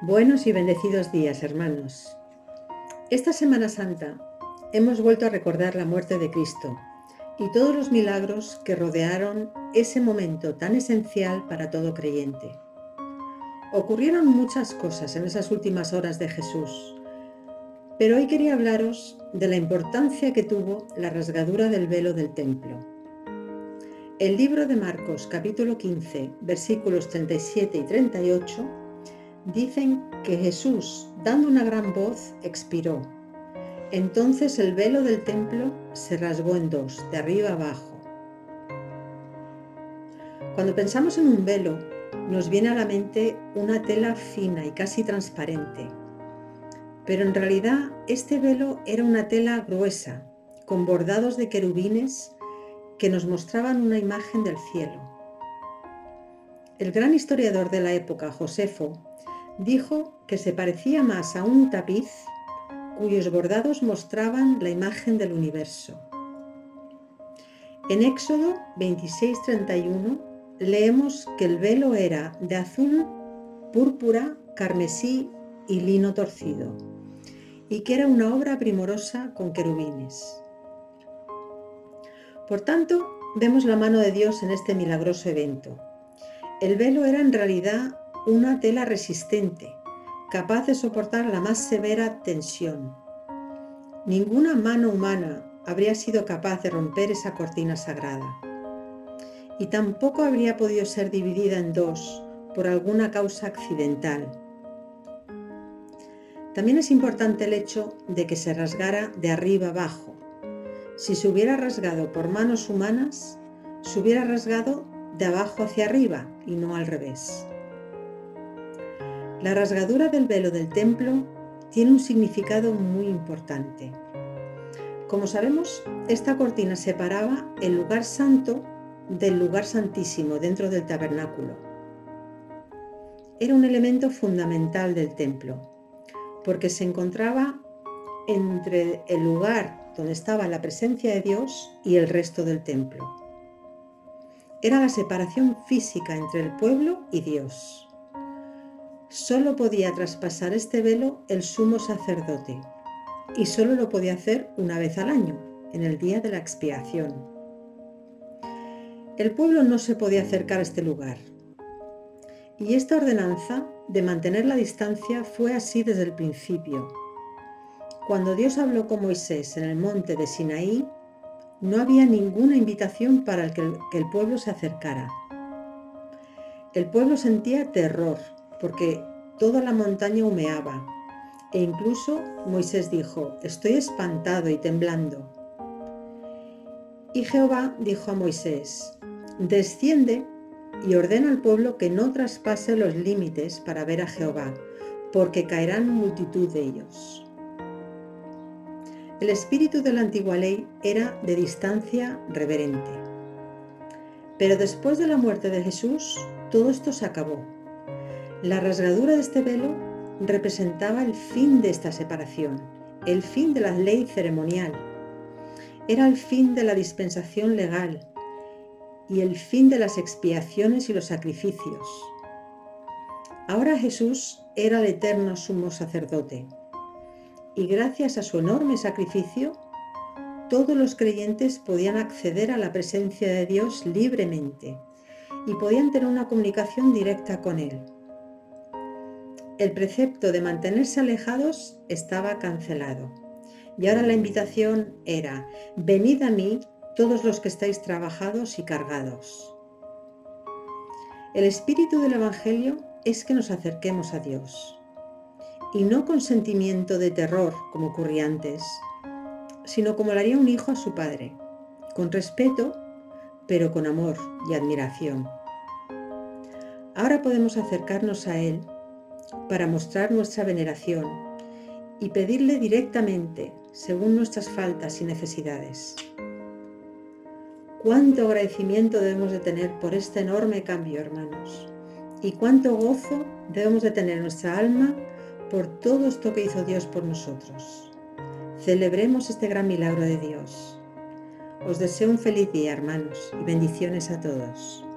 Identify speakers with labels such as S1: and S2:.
S1: Buenos y bendecidos días, hermanos. Esta Semana Santa hemos vuelto a recordar la muerte de Cristo y todos los milagros que rodearon ese momento tan esencial para todo creyente. Ocurrieron muchas cosas en esas últimas horas de Jesús, pero hoy quería hablaros de la importancia que tuvo la rasgadura del velo del templo. El libro de Marcos capítulo 15 versículos 37 y 38 Dicen que Jesús, dando una gran voz, expiró. Entonces el velo del templo se rasgó en dos, de arriba abajo. Cuando pensamos en un velo, nos viene a la mente una tela fina y casi transparente. Pero en realidad este velo era una tela gruesa, con bordados de querubines que nos mostraban una imagen del cielo. El gran historiador de la época, Josefo, dijo que se parecía más a un tapiz cuyos bordados mostraban la imagen del universo. En Éxodo 26:31 leemos que el velo era de azul, púrpura, carmesí y lino torcido, y que era una obra primorosa con querubines. Por tanto, vemos la mano de Dios en este milagroso evento. El velo era en realidad una tela resistente, capaz de soportar la más severa tensión. Ninguna mano humana habría sido capaz de romper esa cortina sagrada. Y tampoco habría podido ser dividida en dos por alguna causa accidental. También es importante el hecho de que se rasgara de arriba abajo. Si se hubiera rasgado por manos humanas, se hubiera rasgado de abajo hacia arriba y no al revés. La rasgadura del velo del templo tiene un significado muy importante. Como sabemos, esta cortina separaba el lugar santo del lugar santísimo dentro del tabernáculo. Era un elemento fundamental del templo, porque se encontraba entre el lugar donde estaba la presencia de Dios y el resto del templo. Era la separación física entre el pueblo y Dios. Solo podía traspasar este velo el sumo sacerdote y solo lo podía hacer una vez al año, en el día de la expiación. El pueblo no se podía acercar a este lugar. Y esta ordenanza de mantener la distancia fue así desde el principio. Cuando Dios habló con Moisés en el monte de Sinaí, no había ninguna invitación para que el pueblo se acercara. El pueblo sentía terror porque toda la montaña humeaba. E incluso Moisés dijo, estoy espantado y temblando. Y Jehová dijo a Moisés, desciende y ordena al pueblo que no traspase los límites para ver a Jehová, porque caerán multitud de ellos. El espíritu de la antigua ley era de distancia reverente. Pero después de la muerte de Jesús, todo esto se acabó la rasgadura de este velo representaba el fin de esta separación, el fin de la ley ceremonial. Era el fin de la dispensación legal y el fin de las expiaciones y los sacrificios. Ahora Jesús era el eterno sumo sacerdote y gracias a su enorme sacrificio, todos los creyentes podían acceder a la presencia de Dios libremente y podían tener una comunicación directa con Él el precepto de mantenerse alejados estaba cancelado. Y ahora la invitación era, venid a mí todos los que estáis trabajados y cargados. El espíritu del Evangelio es que nos acerquemos a Dios, y no con sentimiento de terror como ocurría antes, sino como lo haría un hijo a su padre, con respeto, pero con amor y admiración. Ahora podemos acercarnos a Él para mostrar nuestra veneración y pedirle directamente según nuestras faltas y necesidades. Cuánto agradecimiento debemos de tener por este enorme cambio, hermanos, y cuánto gozo debemos de tener en nuestra alma por todo esto que hizo Dios por nosotros. Celebremos este gran milagro de Dios. Os deseo un feliz día, hermanos, y bendiciones a todos.